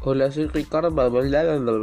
Hola, soy Ricardo.